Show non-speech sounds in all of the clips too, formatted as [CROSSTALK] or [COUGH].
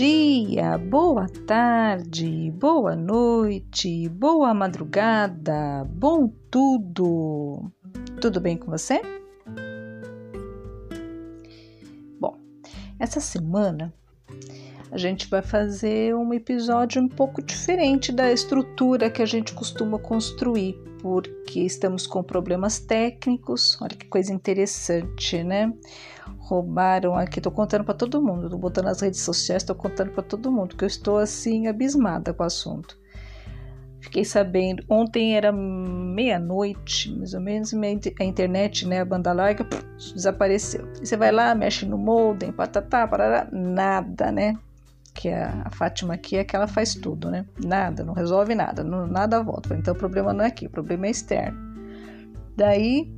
dia, boa tarde, boa noite, boa madrugada, bom tudo. Tudo bem com você? Bom, essa semana a gente vai fazer um episódio um pouco diferente da estrutura que a gente costuma construir, porque estamos com problemas técnicos. Olha que coisa interessante, né? roubaram aqui. Tô contando para todo mundo, tô botando nas redes sociais, tô contando para todo mundo, que eu estou assim abismada com o assunto. Fiquei sabendo, ontem era meia-noite, mais ou menos, a internet, né, a banda larga, desapareceu. Você vai lá, mexe no modem, patatá, parará, nada, né? Que a, Fátima aqui é que ela faz tudo, né? Nada, não resolve nada, não, nada volta. Então o problema não é aqui, o problema é externo. Daí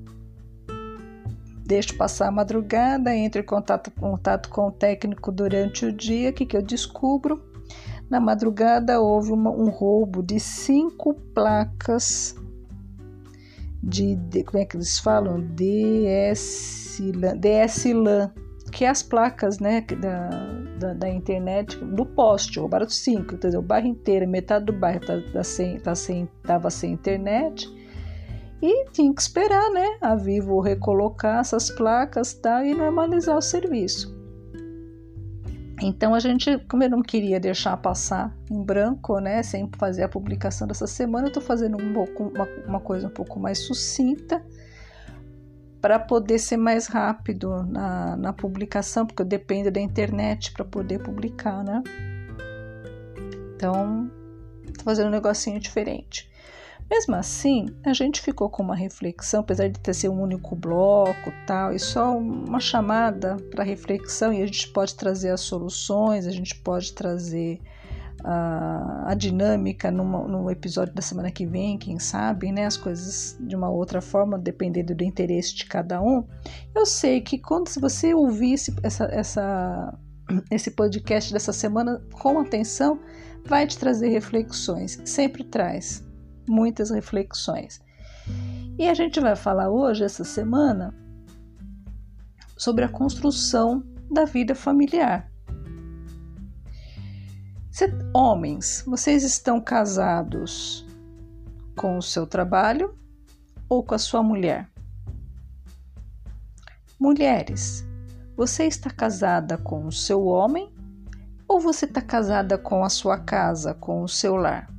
Deixo passar a madrugada, entro em contato, contato com o técnico durante o dia. O que, que eu descubro? Na madrugada houve uma, um roubo de cinco placas de, de, como é que eles falam? DS-LAN, DS que é as placas né, da, da, da, internet do poste, roubaram cinco, entendeu? O bairro inteiro, metade do bairro tá, tá sem, tá sem, sem internet e tinha que esperar, né, a Vivo recolocar essas placas tá, e normalizar o serviço. Então a gente, como eu não queria deixar passar em branco, né, sem fazer a publicação dessa semana, eu estou fazendo um pouco, uma, uma coisa um pouco mais sucinta para poder ser mais rápido na, na publicação, porque eu dependo da internet para poder publicar, né? Então, estou fazendo um negocinho diferente. Mesmo assim, a gente ficou com uma reflexão, apesar de ter sido um único bloco tal, e só uma chamada para reflexão, e a gente pode trazer as soluções, a gente pode trazer a, a dinâmica numa, no episódio da semana que vem, quem sabe, né? As coisas de uma outra forma, dependendo do interesse de cada um. Eu sei que quando se você ouvir esse, essa, essa, [CLEARS THROAT] esse podcast dessa semana com atenção, vai te trazer reflexões, sempre traz muitas reflexões. E a gente vai falar hoje, essa semana, sobre a construção da vida familiar. Homens, vocês estão casados com o seu trabalho ou com a sua mulher? Mulheres, você está casada com o seu homem ou você está casada com a sua casa, com o seu lar?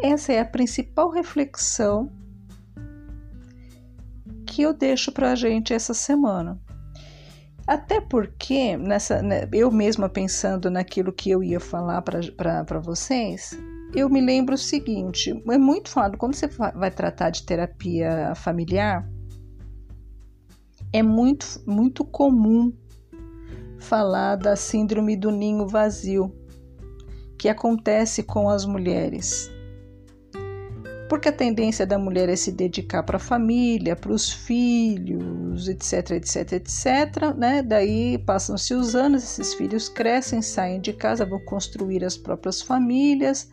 Essa é a principal reflexão que eu deixo para a gente essa semana. Até porque, nessa, né, eu mesma pensando naquilo que eu ia falar para vocês, eu me lembro o seguinte: é muito falado, quando você vai tratar de terapia familiar, é muito, muito comum falar da síndrome do ninho vazio, que acontece com as mulheres porque a tendência da mulher é se dedicar para a família, para os filhos, etc, etc, etc, né? Daí passam-se os anos, esses filhos crescem, saem de casa, vão construir as próprias famílias.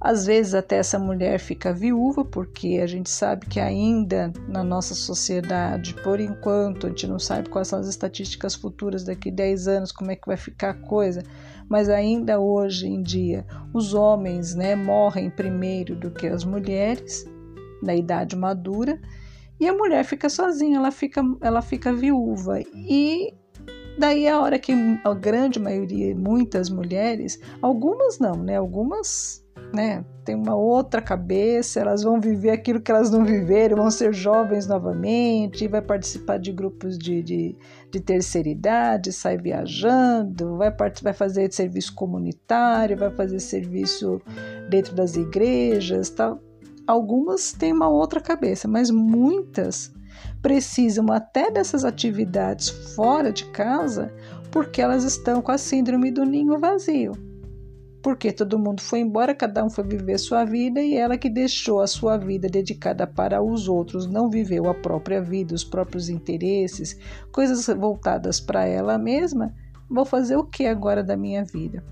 Às vezes até essa mulher fica viúva, porque a gente sabe que ainda na nossa sociedade, por enquanto, a gente não sabe quais são as estatísticas futuras daqui 10 anos, como é que vai ficar a coisa, mas ainda hoje em dia os homens né, morrem primeiro do que as mulheres na idade madura e a mulher fica sozinha, ela fica, ela fica viúva. E daí a hora que a grande maioria, muitas mulheres, algumas não, né, algumas né? Tem uma outra cabeça, elas vão viver aquilo que elas não viveram, vão ser jovens novamente, vai participar de grupos de, de, de terceira idade, sai viajando, vai, vai fazer serviço comunitário, vai fazer serviço dentro das igrejas, tal. Algumas têm uma outra cabeça, mas muitas precisam até dessas atividades fora de casa porque elas estão com a síndrome do ninho vazio porque todo mundo foi embora, cada um foi viver sua vida e ela que deixou a sua vida dedicada para os outros, não viveu a própria vida, os próprios interesses, coisas voltadas para ela mesma, vou fazer o que agora da minha vida?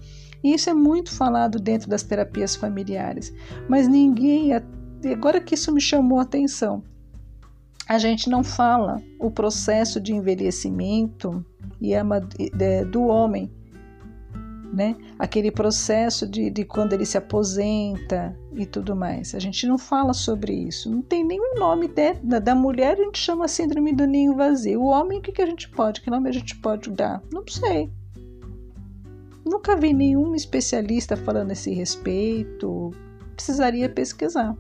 E isso é muito falado dentro das terapias familiares, mas ninguém, agora que isso me chamou a atenção, a gente não fala o processo de envelhecimento e do homem, né? Aquele processo de, de quando ele se aposenta e tudo mais. A gente não fala sobre isso. Não tem nenhum nome de, da, da mulher, a gente chama síndrome do ninho vazio. O homem, o que, que a gente pode? Que nome a gente pode dar? Não sei. Nunca vi nenhum especialista falando a esse respeito. Precisaria pesquisar.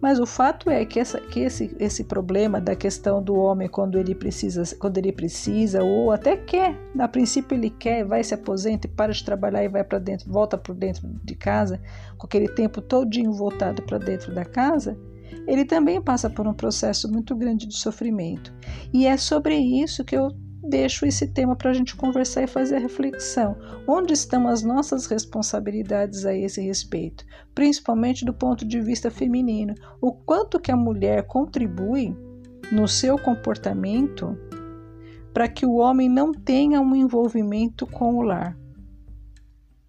Mas o fato é que, essa, que esse, esse problema da questão do homem quando ele precisa, quando ele precisa ou até quer, a princípio ele quer, vai se aposenta para de trabalhar e vai para dentro, volta para dentro de casa, com aquele tempo todinho voltado para dentro da casa, ele também passa por um processo muito grande de sofrimento. E é sobre isso que eu deixo esse tema para a gente conversar e fazer a reflexão. Onde estão as nossas responsabilidades a esse respeito? Principalmente do ponto de vista feminino. O quanto que a mulher contribui no seu comportamento para que o homem não tenha um envolvimento com o lar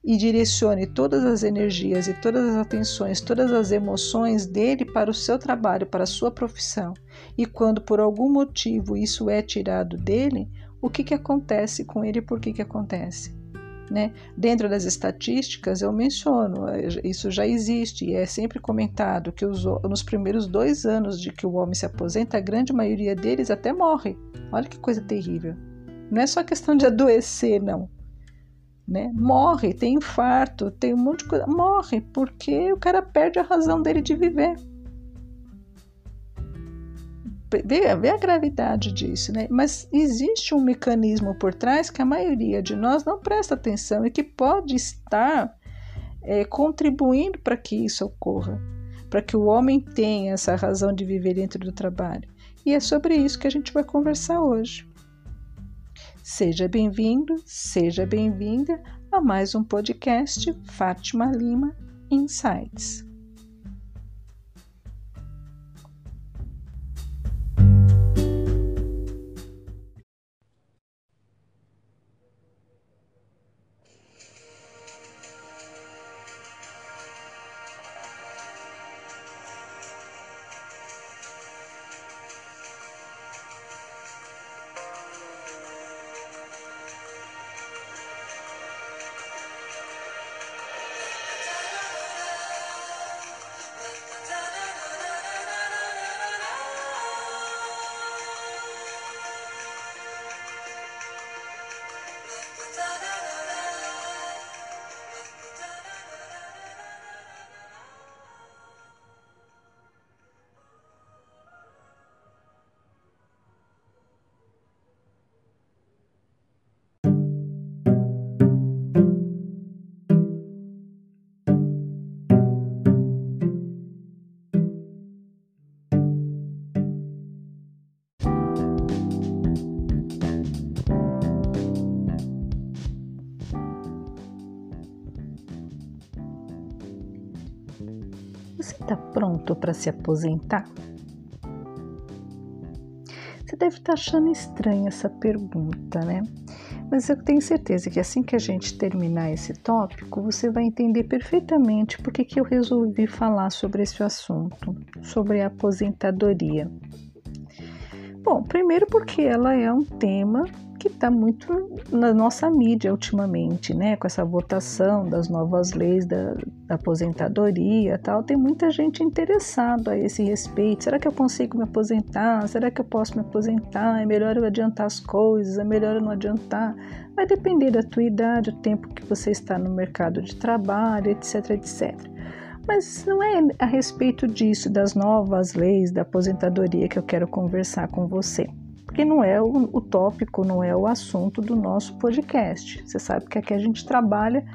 e direcione todas as energias e todas as atenções, todas as emoções dele para o seu trabalho, para a sua profissão. E quando por algum motivo isso é tirado dele, o que, que acontece com ele e por que, que acontece. Né? Dentro das estatísticas, eu menciono, isso já existe e é sempre comentado que os, nos primeiros dois anos de que o homem se aposenta, a grande maioria deles até morre. Olha que coisa terrível. Não é só questão de adoecer, não. Né? Morre, tem infarto, tem um monte de coisa. Morre porque o cara perde a razão dele de viver vê, vê a gravidade disso, né? Mas existe um mecanismo por trás que a maioria de nós não presta atenção e que pode estar é, contribuindo para que isso ocorra, para que o homem tenha essa razão de viver dentro do trabalho. E é sobre isso que a gente vai conversar hoje. Seja bem-vindo, seja bem-vinda a mais um podcast Fátima Lima Insights. Pronto para se aposentar? Você deve estar tá achando estranha essa pergunta, né? Mas eu tenho certeza que assim que a gente terminar esse tópico, você vai entender perfeitamente por que, eu resolvi falar sobre esse assunto, sobre a aposentadoria. Bom, primeiro porque ela é um tema que está muito na nossa mídia ultimamente, né? Com essa votação das novas leis da, da aposentadoria tal, tem muita gente interessada a esse respeito. Será que eu consigo me aposentar? Será que eu posso me aposentar? É melhor eu adiantar as coisas? É melhor eu não adiantar? Vai depender da tua idade, o tempo que você está no mercado de trabalho, etc, etc. Mas não é a respeito disso, das novas leis da aposentadoria que eu quero conversar com você porque não é o, o tópico, não é o assunto do nosso podcast. Você sabe que aqui a gente trabalha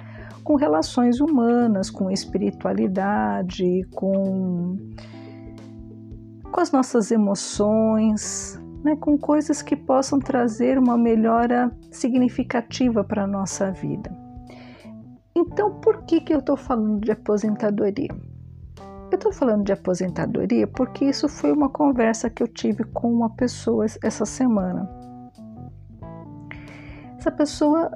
com relações humanas, com espiritualidade, com, com as nossas emoções, né, com coisas que possam trazer uma melhora significativa para a nossa vida. Então, por que, que eu estou falando de aposentadoria? Eu estou falando de aposentadoria porque isso foi uma conversa que eu tive com uma pessoa essa semana. Essa pessoa,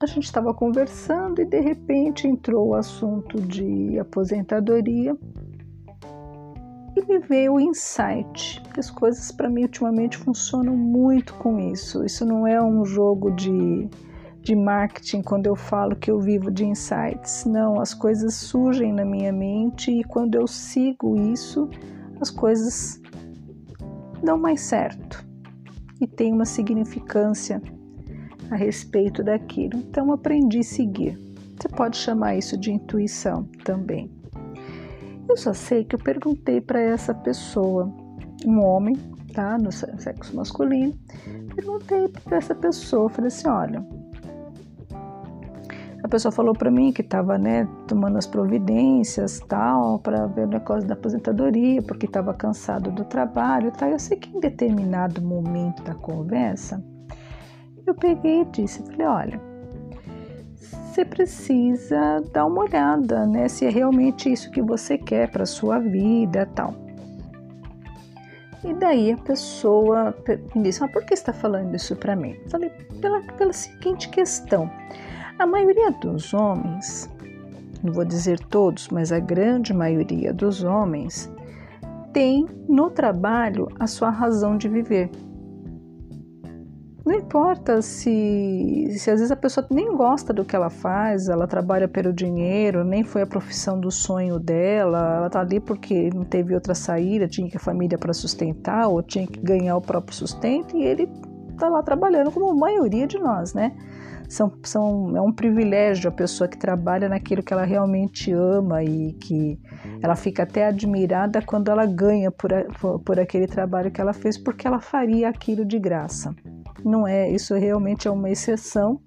a gente estava conversando e de repente entrou o assunto de aposentadoria. e me veio o insight. As coisas para mim ultimamente funcionam muito com isso. Isso não é um jogo de, de marketing quando eu falo que eu vivo de insights. Não, as coisas surgem na minha mente e quando eu sigo isso, as coisas dão mais certo e tem uma significância a respeito daquilo. Então aprendi a seguir. Você pode chamar isso de intuição também. Eu só sei que eu perguntei para essa pessoa, um homem, tá, no sexo masculino, perguntei para essa pessoa, falei assim, olha, a pessoa falou para mim que estava, né, tomando as providências, tal, para ver o negócio da aposentadoria, porque estava cansado do trabalho, tal. Eu sei que em determinado momento da conversa, eu peguei e disse, falei, olha, você precisa dar uma olhada, né, se é realmente isso que você quer para sua vida, tal. E daí a pessoa me disse, mas por que está falando isso para mim? Eu falei, pela, pela seguinte questão. A maioria dos homens, não vou dizer todos, mas a grande maioria dos homens, tem no trabalho a sua razão de viver. Não importa se, se às vezes a pessoa nem gosta do que ela faz, ela trabalha pelo dinheiro, nem foi a profissão do sonho dela, ela tá ali porque não teve outra saída, tinha que a família para sustentar ou tinha que ganhar o próprio sustento e ele tá lá trabalhando como a maioria de nós, né? São, são, é um privilégio a pessoa que trabalha naquilo que ela realmente ama e que ela fica até admirada quando ela ganha por, por, por aquele trabalho que ela fez, porque ela faria aquilo de graça. Não é, isso realmente é uma exceção.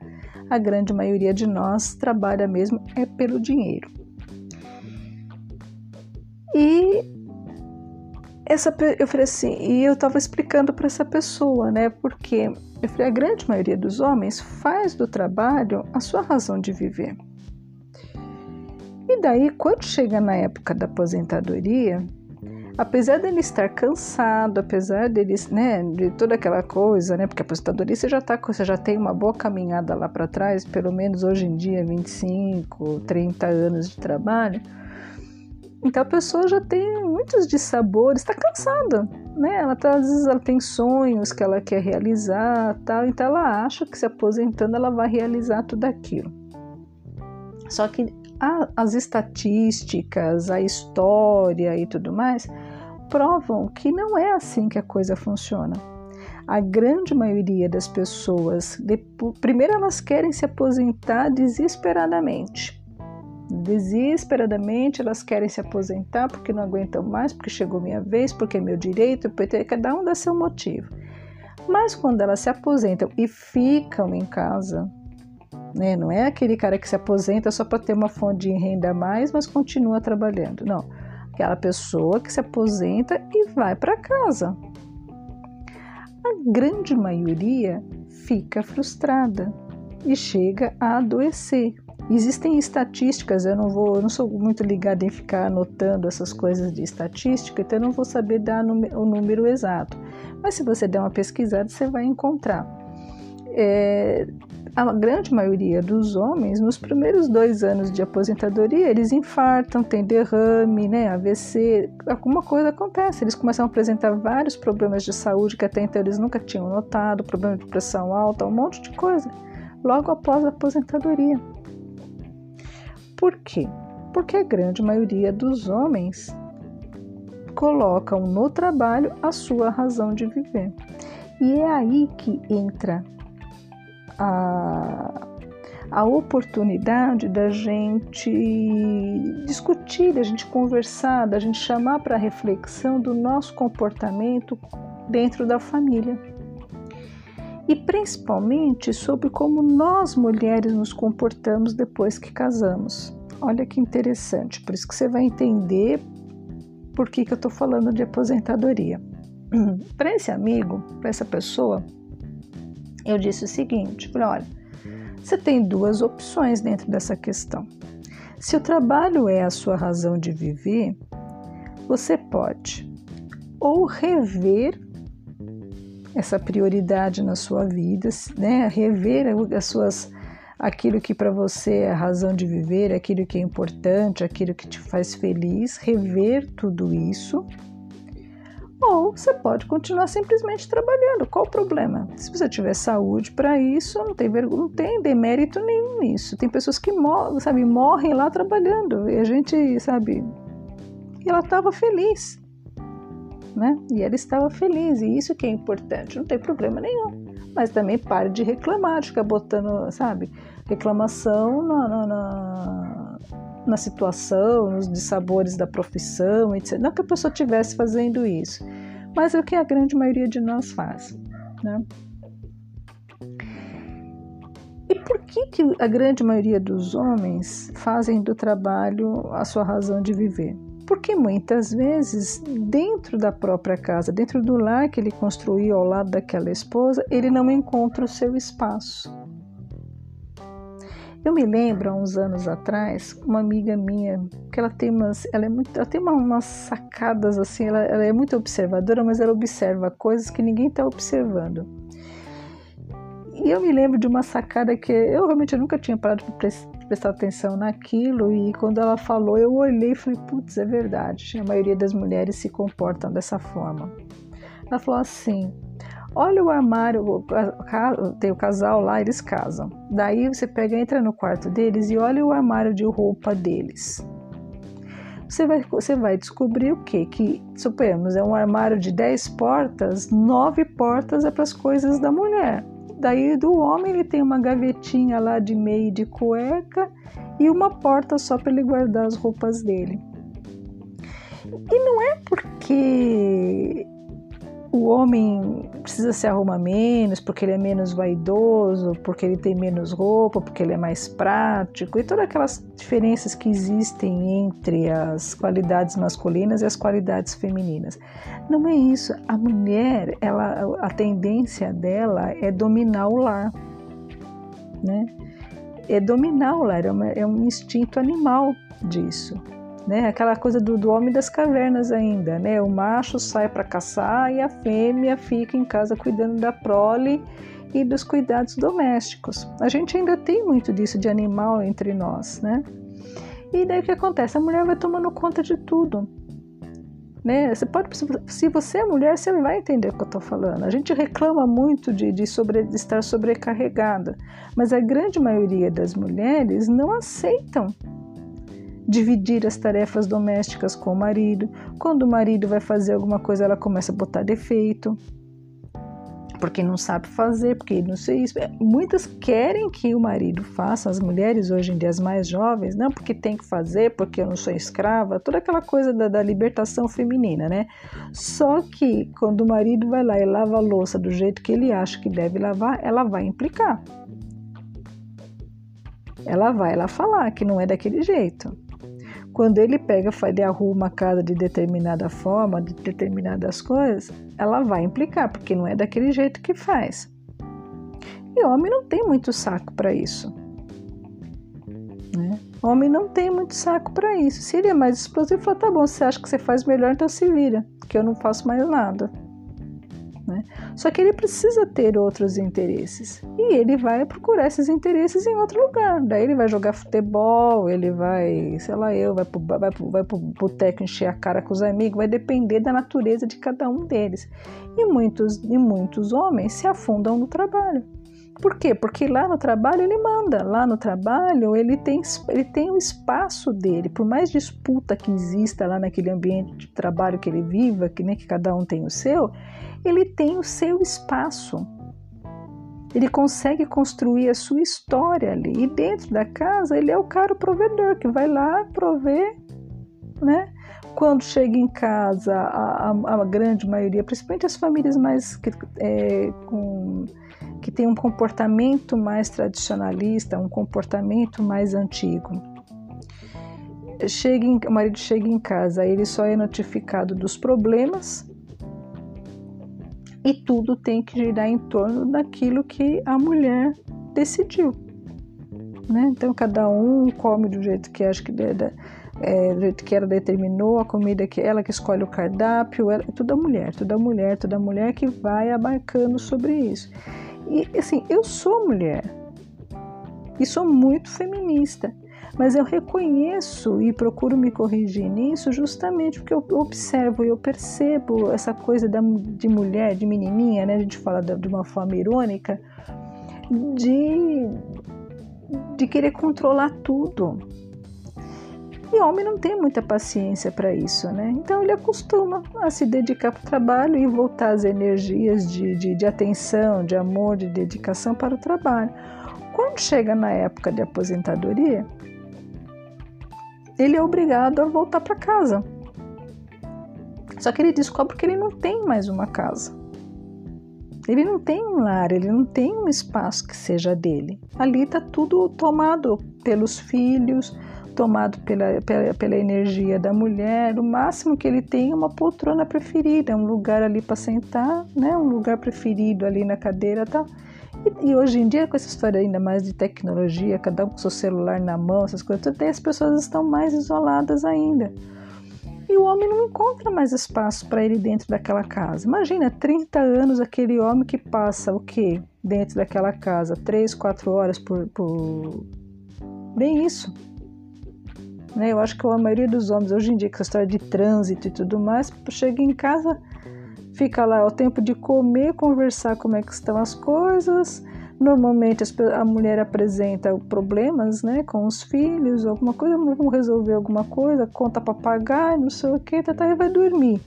A grande maioria de nós trabalha mesmo é pelo dinheiro. E essa eu falei assim, e eu estava explicando para essa pessoa, né? Porque eu falei, a grande maioria dos homens faz do trabalho a sua razão de viver. E daí, quando chega na época da aposentadoria, apesar dele estar cansado, apesar dele, né, de toda aquela coisa, né, porque a aposentadoria você já tá, você já tem uma boa caminhada lá para trás, pelo menos hoje em dia, 25, 30 anos de trabalho. Então a pessoa já tem muitos dissabores, está cansada, né? Ela tá, às vezes ela tem sonhos que ela quer realizar, tal, então ela acha que se aposentando ela vai realizar tudo aquilo. Só que a, as estatísticas, a história e tudo mais provam que não é assim que a coisa funciona. A grande maioria das pessoas, primeiro elas querem se aposentar desesperadamente desesperadamente, elas querem se aposentar porque não aguentam mais, porque chegou minha vez, porque é meu direito, porque cada um dá seu motivo. Mas quando elas se aposentam e ficam em casa, né, não é aquele cara que se aposenta só para ter uma fonte de renda a mais, mas continua trabalhando. Não. Aquela pessoa que se aposenta e vai para casa. A grande maioria fica frustrada e chega a adoecer Existem estatísticas, eu não vou, eu não sou muito ligada em ficar anotando essas coisas de estatística, então eu não vou saber dar o número exato. Mas se você der uma pesquisada, você vai encontrar. É, a grande maioria dos homens, nos primeiros dois anos de aposentadoria, eles infartam, têm derrame, né, AVC, alguma coisa acontece. Eles começam a apresentar vários problemas de saúde que até então eles nunca tinham notado, problema de pressão alta, um monte de coisa, logo após a aposentadoria. Por quê? Porque a grande maioria dos homens colocam no trabalho a sua razão de viver. E é aí que entra a, a oportunidade da gente discutir, da gente conversar, da gente chamar para reflexão do nosso comportamento dentro da família. E principalmente sobre como nós mulheres nos comportamos depois que casamos. Olha que interessante, por isso que você vai entender por que, que eu estou falando de aposentadoria. [CLEARS THROAT] para esse amigo, para essa pessoa, eu disse o seguinte: falei, olha, você tem duas opções dentro dessa questão. Se o trabalho é a sua razão de viver, você pode ou rever essa prioridade na sua vida, né? rever as suas aquilo que para você é a razão de viver, aquilo que é importante, aquilo que te faz feliz, rever tudo isso, ou você pode continuar simplesmente trabalhando. Qual o problema? Se você tiver saúde para isso, não tem vergonha, não tem demérito nenhum nisso. Tem pessoas que morrem, sabe, morrem lá trabalhando e a gente, sabe, e ela estava feliz, né? E ela estava feliz e isso que é importante. Não tem problema nenhum. Mas também pare de reclamar, de ficar botando, sabe, reclamação na, na, na na situação, nos dissabores da profissão, etc. Não que a pessoa estivesse fazendo isso, mas é o que a grande maioria de nós faz. Né? E por que, que a grande maioria dos homens fazem do trabalho a sua razão de viver? Porque muitas vezes, dentro da própria casa, dentro do lar que ele construiu ao lado daquela esposa, ele não encontra o seu espaço. Eu me lembro há uns anos atrás, uma amiga minha, que ela tem umas, ela é muito, ela tem uma, umas sacadas assim, ela, ela, é muito observadora, mas ela observa coisas que ninguém está observando. E eu me lembro de uma sacada que eu realmente nunca tinha parado para prestar atenção naquilo e quando ela falou, eu olhei e falei, putz, é verdade. A maioria das mulheres se comportam dessa forma. Ela falou assim: Olha o armário, tem o casal lá, eles casam. Daí você pega, entra no quarto deles e olha o armário de roupa deles. Você vai, você vai descobrir o quê? Que, suponhamos, é um armário de 10 portas, 9 portas é para as coisas da mulher. Daí do homem ele tem uma gavetinha lá de meia e de cueca e uma porta só para ele guardar as roupas dele. E não é porque o homem precisa se arrumar menos porque ele é menos vaidoso, porque ele tem menos roupa, porque ele é mais prático e todas aquelas diferenças que existem entre as qualidades masculinas e as qualidades femininas. Não é isso. A mulher, ela, a tendência dela é dominar o lar, né? É dominar o lar, é, uma, é um instinto animal disso né? Aquela coisa do, do homem das cavernas ainda, né? O macho sai para caçar e a fêmea fica em casa cuidando da prole e dos cuidados domésticos. A gente ainda tem muito disso de animal entre nós, né? E daí o que acontece? A mulher vai tomando conta de tudo. Né? Você pode, se você é mulher, você vai entender o que eu estou falando. A gente reclama muito de, de, sobre, de estar sobrecarregada, mas a grande maioria das mulheres não aceitam dividir as tarefas domésticas com o marido. Quando o marido vai fazer alguma coisa, ela começa a botar defeito, porque não sabe fazer, porque não sei isso. É, muitas querem que o marido faça, as mulheres hoje em dia, as mais jovens, não porque tem que fazer, porque eu não sou escrava, toda aquela coisa da, da libertação feminina, né? Só que quando o marido vai lá e lava a louça do jeito que ele acha que deve lavar, ela vai implicar. Ela vai lá falar que não é daquele jeito. Quando ele pega, ele arruma a casa de determinada forma, de determinadas coisas, ela vai implicar, porque não é daquele jeito que faz. E homem não tem muito saco para isso. Né? Homem não tem muito saco para isso. Se ele é mais explosivo, fala: tá bom, você acha que você faz melhor, então se vira, que eu não faço mais nada. Né? Só que ele precisa ter outros interesses e ele vai procurar esses interesses em outro lugar. Daí ele vai jogar futebol, ele vai, sei lá, eu, vai pro, vai vai pro boteco encher a cara com os amigos, vai depender da natureza de cada um deles. E muitos, e muitos homens se afundam no trabalho. Por quê? Porque lá no trabalho ele manda, lá no trabalho ele tem, ele tem o espaço dele, por mais disputa que exista lá naquele ambiente de trabalho que ele viva, que nem que cada um tem o seu, ele tem o seu espaço. Ele consegue construir a sua história ali. E dentro da casa, ele é o cara provedor que vai lá prover, né? Quando chega em casa, a, a, a grande maioria, principalmente as famílias mais é, com, que tem um comportamento mais tradicionalista, um comportamento mais antigo. Chega em, o marido chega em casa, ele só é notificado dos problemas e tudo tem que girar em torno daquilo que a mulher decidiu. Né? Então cada um come do jeito que acha que é, do jeito que ela determinou, a comida que ela que escolhe o cardápio, ela, tudo a mulher, toda mulher, toda mulher que vai abarcando sobre isso. E assim, eu sou mulher e sou muito feminista, Mas eu reconheço e procuro me corrigir nisso justamente porque eu observo e eu percebo essa coisa da, de mulher, de menininha, né? A gente fala de uma forma irônica, de, de querer controlar tudo. E homem não tem muita paciência para isso, né? Então ele acostuma a se dedicar para o trabalho e voltar as energias de, de, de atenção, de amor, de dedicação para o trabalho. Quando chega na época de aposentadoria, ele é obrigado a voltar para casa. Só que ele descobre que ele não tem mais uma casa. Ele não tem um lar, ele não tem um espaço que seja dele. Ali está tudo tomado pelos filhos, tomado pela, pela, pela, energia da mulher. O máximo que ele tem é uma poltrona preferida, um lugar ali para sentar, né? um lugar preferido ali na cadeira tal. E, e, hoje em dia, com essa história ainda mais de tecnologia, cada um com seu celular na mão, essas coisas, até as pessoas estão mais isoladas ainda. E o homem não encontra mais espaço para ele dentro daquela casa. Imagina, 30 anos aquele homem que passa o quê? Dentro daquela casa, 3, 4 horas por, por... Isso né? Eu acho que a maioria dos homens hoje em dia, com essa história de trânsito e tudo mais, chega em casa, fica lá o tempo de comer, conversar como é que estão as coisas. Normalmente a mulher apresenta problemas né, com os filhos, alguma coisa, vamos resolver alguma coisa, conta para pagar, não sei o que, tá, tá, vai dormir.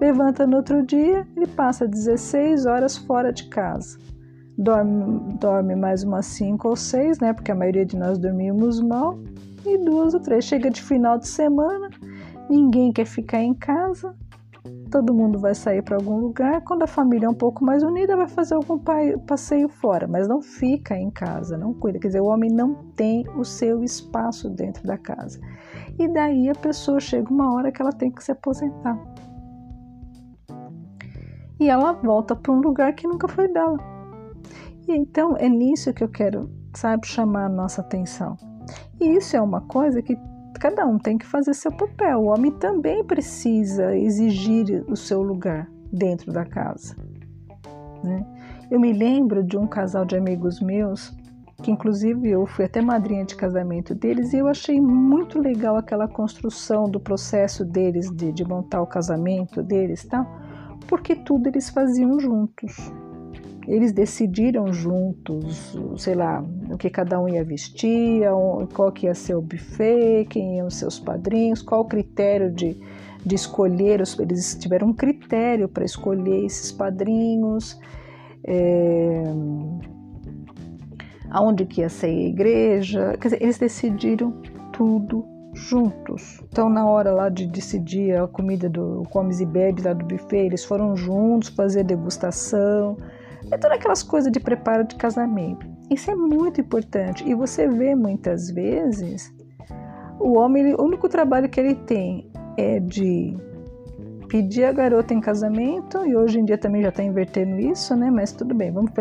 Levanta no outro dia, ele passa 16 horas fora de casa. Dorme, dorme mais umas 5 ou 6, né? Porque a maioria de nós dormimos mal e duas ou três. Chega de final de semana, ninguém quer ficar em casa, todo mundo vai sair para algum lugar. Quando a família é um pouco mais unida, vai fazer algum passeio fora, mas não fica em casa, não cuida. Quer dizer, o homem não tem o seu espaço dentro da casa. E daí a pessoa chega uma hora que ela tem que se aposentar. E ela volta para um lugar que nunca foi dela. E então é nisso que eu quero, sabe, chamar a nossa atenção. E isso é uma coisa que cada um tem que fazer seu papel. O homem também precisa exigir o seu lugar dentro da casa. Né? Eu me lembro de um casal de amigos meus, que inclusive eu fui até madrinha de casamento deles, e eu achei muito legal aquela construção do processo deles de, de montar o casamento deles, tá? porque tudo eles faziam juntos eles decidiram juntos, sei lá, o que cada um ia vestir, qual que ia ser o buffet, quem iam os seus padrinhos, qual o critério de, de escolher, eles tiveram um critério para escolher esses padrinhos, é, aonde que ia ser a igreja, quer dizer, eles decidiram tudo juntos. Então, na hora lá de decidir a comida do comes e bebes lá do buffet, eles foram juntos fazer degustação, é todas aquelas coisas de preparo de casamento. Isso é muito importante. E você vê muitas vezes o homem, o único trabalho que ele tem é de pedir a garota em casamento, e hoje em dia também já está invertendo isso, né? Mas tudo bem, vamos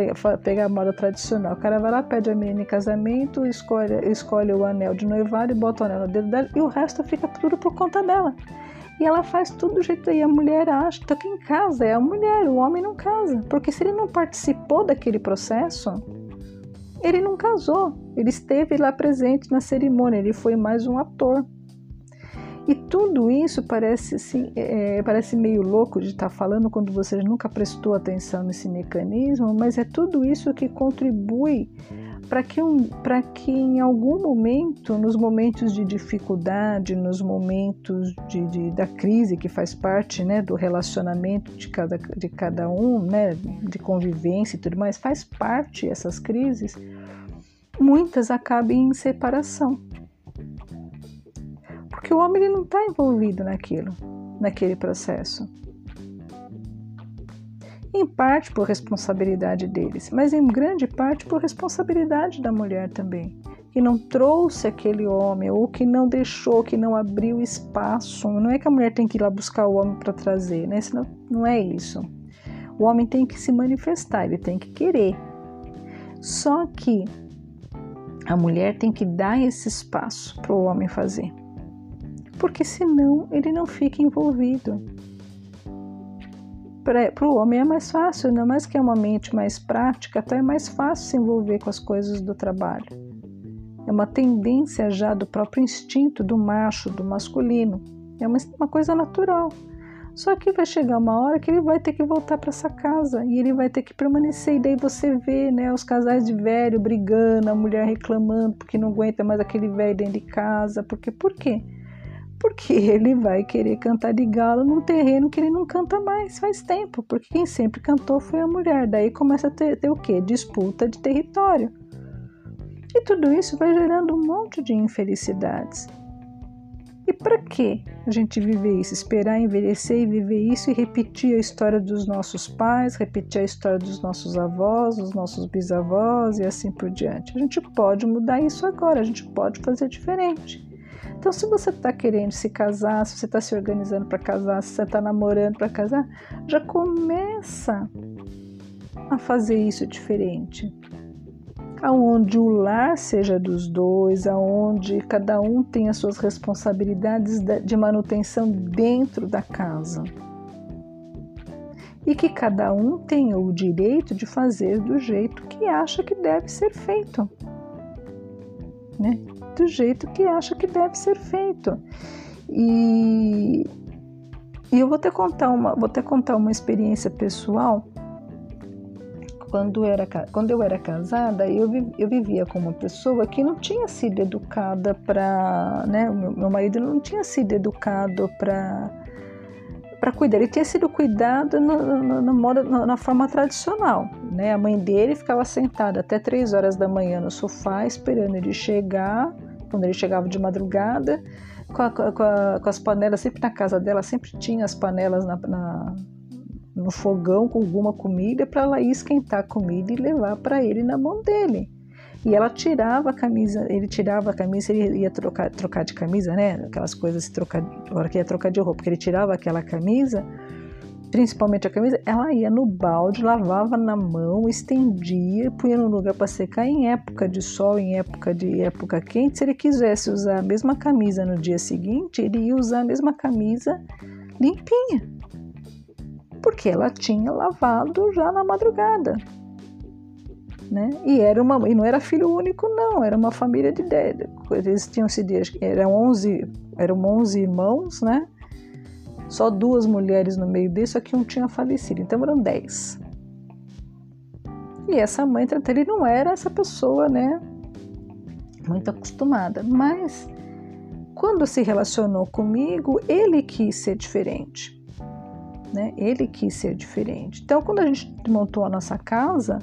pegar, a moda tradicional. O cara vai lá, pede a menina em casamento, escolhe, escolhe o anel de noivado e bota o anel no dedo dela, e o resto fica tudo por conta dela. E ela faz tudo do jeito aí. A mulher acha que quem casa é a mulher, o homem não casa. Porque se ele não participou daquele processo, ele não casou. Ele esteve lá presente na cerimônia, ele foi mais um ator. E tudo isso parece assim, é, parece meio louco de estar falando quando você nunca prestou atenção nesse mecanismo, mas é tudo isso que contribui para que, um, que em algum momento, nos momentos de dificuldade, nos momentos de, de, da crise que faz parte né, do relacionamento de cada, de cada um, né, de convivência e tudo mais, faz parte essas crises, muitas acabem em separação. Porque o homem ele não está envolvido naquilo, naquele processo em parte por responsabilidade deles, mas em grande parte por responsabilidade da mulher também, que não trouxe aquele homem ou que não deixou, que não abriu espaço. Não é que a mulher tem que ir lá buscar o homem para trazer, né? Senão, não é isso. O homem tem que se manifestar, ele tem que querer. Só que a mulher tem que dar esse espaço para o homem fazer, porque senão ele não fica envolvido para o homem é mais fácil, ainda mais que é uma mente mais prática, então é mais fácil se envolver com as coisas do trabalho. é uma tendência já do próprio instinto do macho, do masculino. É uma, uma coisa natural. Só que vai chegar uma hora que ele vai ter que voltar para essa casa e ele vai ter que permanecer. E daí você vê né, os casais de velho brigando, a mulher reclamando porque não aguenta mais aquele velho dentro de casa. Porque, por quê? Porque ele vai querer cantar de galo num terreno que ele não canta mais faz tempo. Porque quem sempre cantou foi a mulher. Daí começa a ter, ter o quê? Disputa de território. E tudo isso vai gerando um monte de infelicidades. E para que a gente viver isso? Esperar envelhecer e viver isso e repetir a história dos nossos pais, repetir a história dos nossos avós, dos nossos bisavós e assim por diante. A gente pode mudar isso agora, a gente pode fazer diferente. Então, se você está querendo se casar, se você está se organizando para casar, se você está namorando para casar, já começa a fazer isso diferente aonde o lar seja dos dois, aonde cada um tenha suas responsabilidades de manutenção dentro da casa. E que cada um tenha o direito de fazer do jeito que acha que deve ser feito. Né? Do jeito que acha que deve ser feito. E, e eu vou te contar uma, vou te contar uma experiência pessoal quando, era, quando eu era casada, eu, eu vivia com uma pessoa que não tinha sido educada para. Né, meu, meu marido não tinha sido educado para para cuidar. Ele tinha sido cuidado no, no, no modo, no, na forma tradicional. Né? A mãe dele ficava sentada até três horas da manhã no sofá, esperando ele chegar, quando ele chegava de madrugada, com, a, com, a, com as panelas, sempre na casa dela, sempre tinha as panelas na, na no fogão com alguma comida para ela ir esquentar a comida e levar para ele na mão dele. E ela tirava a camisa, ele tirava a camisa, ele ia trocar, trocar de camisa, né? Aquelas coisas, se trocar, hora que ia trocar de roupa, porque ele tirava aquela camisa, principalmente a camisa, ela ia no balde, lavava na mão, estendia, punha no lugar para secar em época de sol, em época de época quente. Se ele quisesse usar a mesma camisa no dia seguinte, ele ia usar a mesma camisa limpinha porque ela tinha lavado já na madrugada. Né? E era uma e não era filho único não, era uma família de 10. Eles tinham se eram 11, eram 11 irmãos, né? Só duas mulheres no meio disso, aqui um tinha falecido, então eram 10. E essa mãe, ele não era essa pessoa, né, muito acostumada, mas quando se relacionou comigo, ele quis ser diferente né? Ele quis ser diferente. Então, quando a gente montou a nossa casa,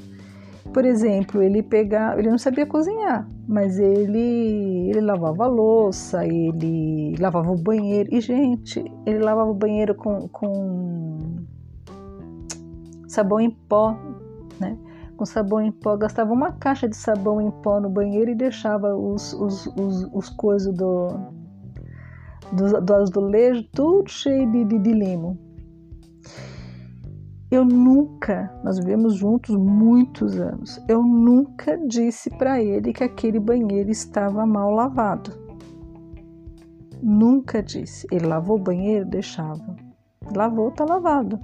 por exemplo, ele pegava, ele não sabia cozinhar, mas ele ele lavava a louça, ele lavava o banheiro. E gente, ele lavava o banheiro com, com sabão em pó, né? Com sabão em pó, gastava uma caixa de sabão em pó no banheiro e deixava os, os, os, os coisas do, do, do azulejo tudo cheio de, de, de limo. Eu nunca, nós vivemos juntos muitos anos, eu nunca disse para ele que aquele banheiro estava mal lavado. Nunca disse. Ele lavou o banheiro, deixava. Lavou, tá lavado.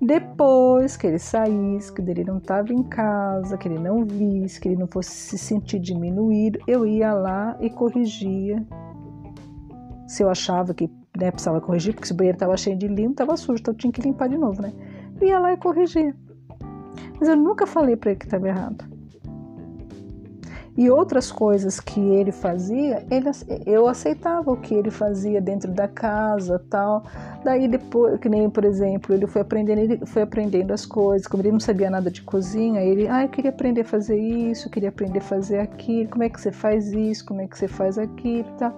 Depois que ele saísse, que ele não estava em casa, que ele não visse, que ele não fosse se sentir diminuído, eu ia lá e corrigia. Se eu achava que né, precisava corrigir, porque se o banheiro estava cheio de limo, estava sujo, então eu tinha que limpar de novo, né? Ia lá e corrigia. Mas eu nunca falei para ele que estava errado. E outras coisas que ele fazia, ele, eu aceitava o que ele fazia dentro da casa, tal. Daí depois, que nem por exemplo, ele foi aprendendo, ele foi aprendendo as coisas. Como ele não sabia nada de cozinha, ele, ah, eu queria aprender a fazer isso, queria aprender a fazer aquilo. Como é que você faz isso? Como é que você faz aquilo, tal.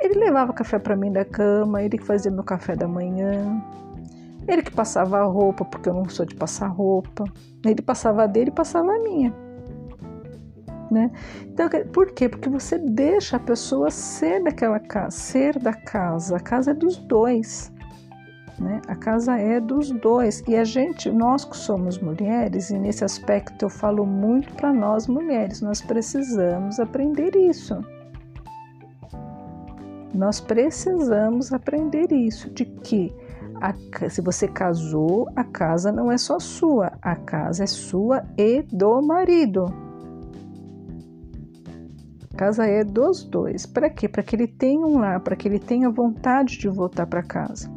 Ele levava café para mim da cama, ele fazia meu café da manhã. Ele que passava a roupa, porque eu não sou de passar roupa. Ele passava a dele e passava a minha. Né? Então, por quê? Porque você deixa a pessoa ser daquela casa, ser da casa. A casa é dos dois. Né? A casa é dos dois. E a gente, nós que somos mulheres, e nesse aspecto eu falo muito para nós mulheres, nós precisamos aprender isso. Nós precisamos aprender isso, de que a, se você casou, a casa não é só sua, a casa é sua e do marido. casa é dos dois. Para quê? Para que ele tenha um lar, para que ele tenha vontade de voltar para casa.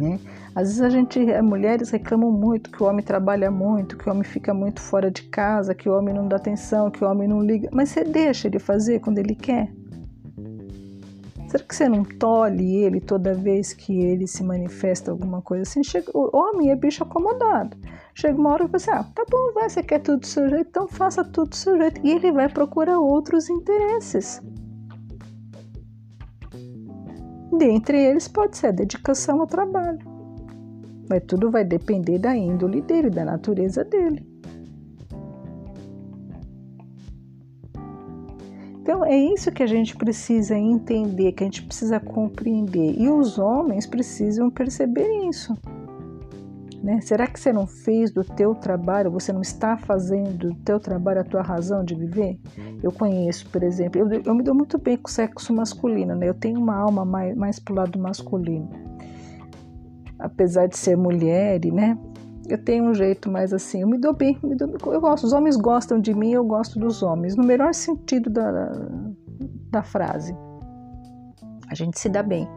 Né? Às vezes a gente, as mulheres reclamam muito que o homem trabalha muito, que o homem fica muito fora de casa, que o homem não dá atenção, que o homem não liga. Mas você deixa ele fazer quando ele quer? Será que você não tolhe ele toda vez que ele se manifesta alguma coisa assim? Chega, o homem é bicho acomodado. Chega uma hora que você, ah, tá bom, vai, você quer tudo do seu jeito, então faça tudo do seu jeito. E ele vai procurar outros interesses. Dentre eles pode ser a dedicação ao trabalho. Mas tudo vai depender da índole dele, da natureza dele. Então é isso que a gente precisa entender, que a gente precisa compreender. E os homens precisam perceber isso. Né? Será que você não fez do teu trabalho, você não está fazendo do teu trabalho a tua razão de viver? Eu conheço, por exemplo, eu, eu me dou muito bem com o sexo masculino, né? Eu tenho uma alma mais, mais pro lado masculino. Apesar de ser mulher, né? Eu tenho um jeito mais assim, eu me dou bem, me dou, eu gosto, os homens gostam de mim, eu gosto dos homens, no melhor sentido da, da frase. A gente se dá bem.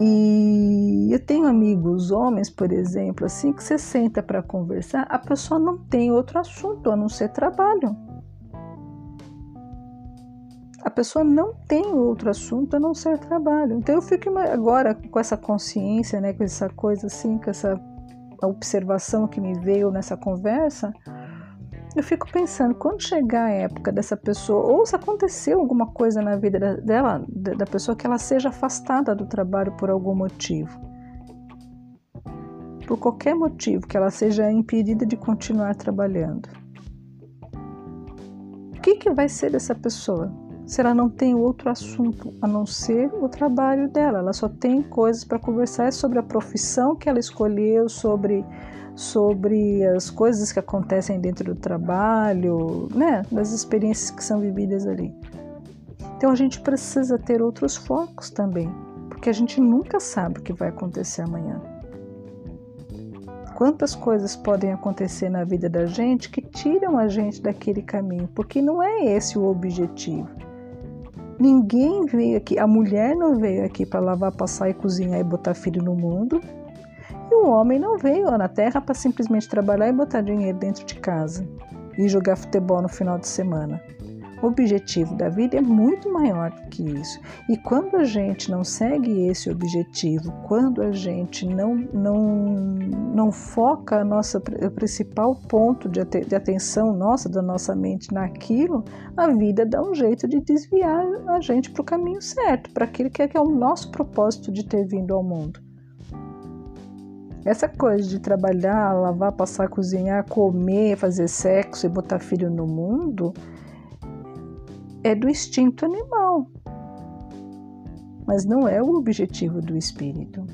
E eu tenho amigos homens, por exemplo, assim, que você senta para conversar, a pessoa não tem outro assunto a não ser trabalho. A pessoa não tem outro assunto a não ser trabalho. Então eu fico agora com essa consciência, né, com essa coisa assim, com essa a observação que me veio nessa conversa, eu fico pensando, quando chegar a época dessa pessoa, ou se aconteceu alguma coisa na vida dela, da pessoa, que ela seja afastada do trabalho por algum motivo, por qualquer motivo, que ela seja impedida de continuar trabalhando. O que, que vai ser dessa pessoa? Se ela não tem outro assunto a não ser o trabalho dela. Ela só tem coisas para conversar sobre a profissão que ela escolheu, sobre sobre as coisas que acontecem dentro do trabalho, né, das experiências que são vividas ali. Então a gente precisa ter outros focos também, porque a gente nunca sabe o que vai acontecer amanhã. Quantas coisas podem acontecer na vida da gente que tiram a gente daquele caminho, porque não é esse o objetivo. Ninguém veio aqui, a mulher não veio aqui para lavar, passar e cozinhar e botar filho no mundo. E o homem não veio na terra para simplesmente trabalhar e botar dinheiro dentro de casa e jogar futebol no final de semana. Objetivo da vida é muito maior do que isso. E quando a gente não segue esse objetivo, quando a gente não, não, não foca a nossa, o principal ponto de, de atenção nossa, da nossa mente naquilo, a vida dá um jeito de desviar a gente para o caminho certo, para aquilo que é, que é o nosso propósito de ter vindo ao mundo. Essa coisa de trabalhar, lavar, passar, cozinhar, comer, fazer sexo e botar filho no mundo é do instinto animal, mas não é o objetivo do espírito.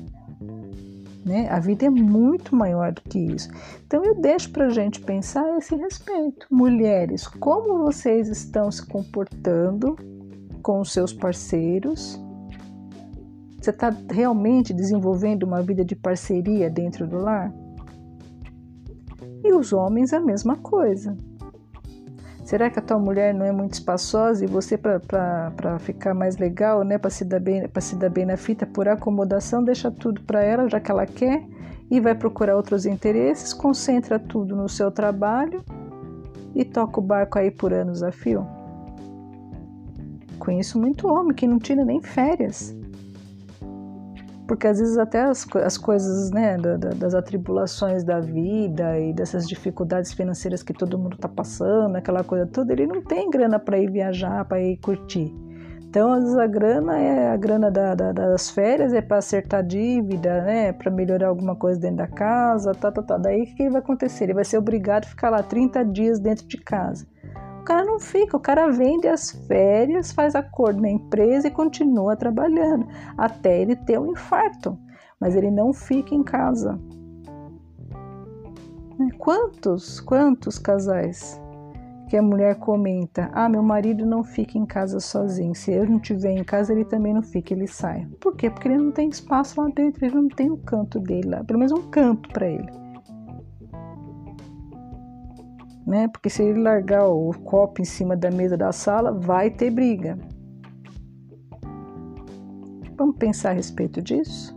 Né? A vida é muito maior do que isso. Então eu deixo para a gente pensar a esse respeito. Mulheres, como vocês estão se comportando com os seus parceiros? Você está realmente desenvolvendo uma vida de parceria dentro do lar? E os homens a mesma coisa. Será que a tua mulher não é muito espaçosa e você, para ficar mais legal, né, para se, dar bem, se dar bem na fita, por acomodação, deixa tudo para ela, já que ela quer, e vai procurar outros interesses, concentra tudo no seu trabalho e toca o barco aí por anos a fio? Conheço muito homem que não tira nem férias porque às vezes até as, as coisas, né, da, da, das atribulações da vida e dessas dificuldades financeiras que todo mundo está passando, aquela coisa toda, ele não tem grana para ir viajar, para ir curtir. Então, às vezes a grana é a grana da, da, das férias, é para acertar dívida, né, para melhorar alguma coisa dentro da casa, tá, tá, tá. Daí o que vai acontecer? Ele vai ser obrigado a ficar lá 30 dias dentro de casa cara não fica, o cara vende as férias, faz acordo na empresa e continua trabalhando até ele ter um infarto, mas ele não fica em casa. Né? Quantos, quantos casais que a mulher comenta: Ah, meu marido não fica em casa sozinho. Se eu não estiver em casa, ele também não fica, ele sai. Por quê? Porque ele não tem espaço lá dentro, ele não tem o um canto dele lá, pelo menos um canto para ele. Né? Porque se ele largar o copo em cima da mesa da sala, vai ter briga. Vamos pensar a respeito disso?